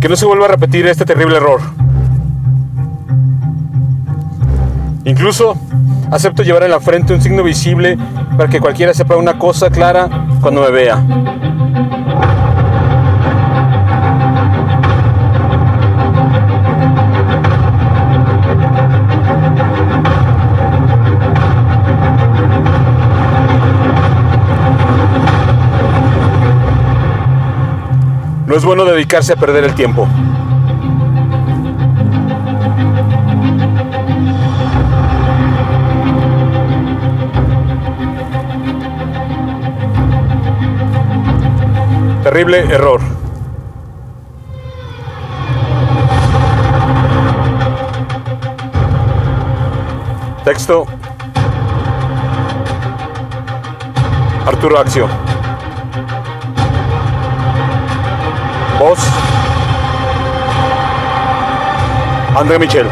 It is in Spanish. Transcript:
Que no se vuelva a repetir este terrible error. Incluso acepto llevar en la frente un signo visible para que cualquiera sepa una cosa clara cuando me vea. No es bueno dedicarse a perder el tiempo. Terrible error. Texto. Arturo Axio. Voz. André Michel.